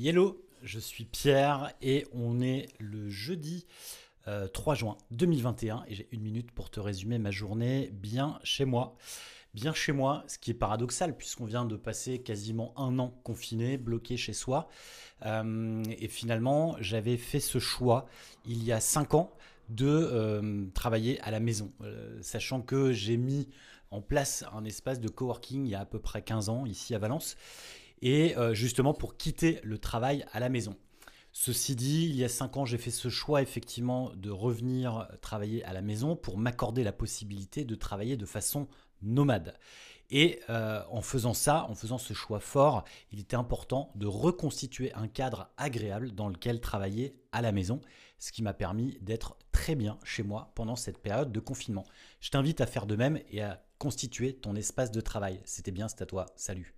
Hello, je suis Pierre et on est le jeudi 3 juin 2021 et j'ai une minute pour te résumer ma journée bien chez moi. Bien chez moi, ce qui est paradoxal puisqu'on vient de passer quasiment un an confiné, bloqué chez soi. Euh, et finalement, j'avais fait ce choix il y a 5 ans de euh, travailler à la maison, euh, sachant que j'ai mis en place un espace de coworking il y a à peu près 15 ans ici à Valence et euh, justement pour quitter le travail à la maison. Ceci dit, il y a cinq ans, j'ai fait ce choix effectivement de revenir travailler à la maison pour m'accorder la possibilité de travailler de façon nomade. Et euh, en faisant ça, en faisant ce choix fort, il était important de reconstituer un cadre agréable dans lequel travailler à la maison, ce qui m'a permis d'être très bien chez moi pendant cette période de confinement. Je t'invite à faire de même et à constituer ton espace de travail. C'était bien, c'est à toi. Salut.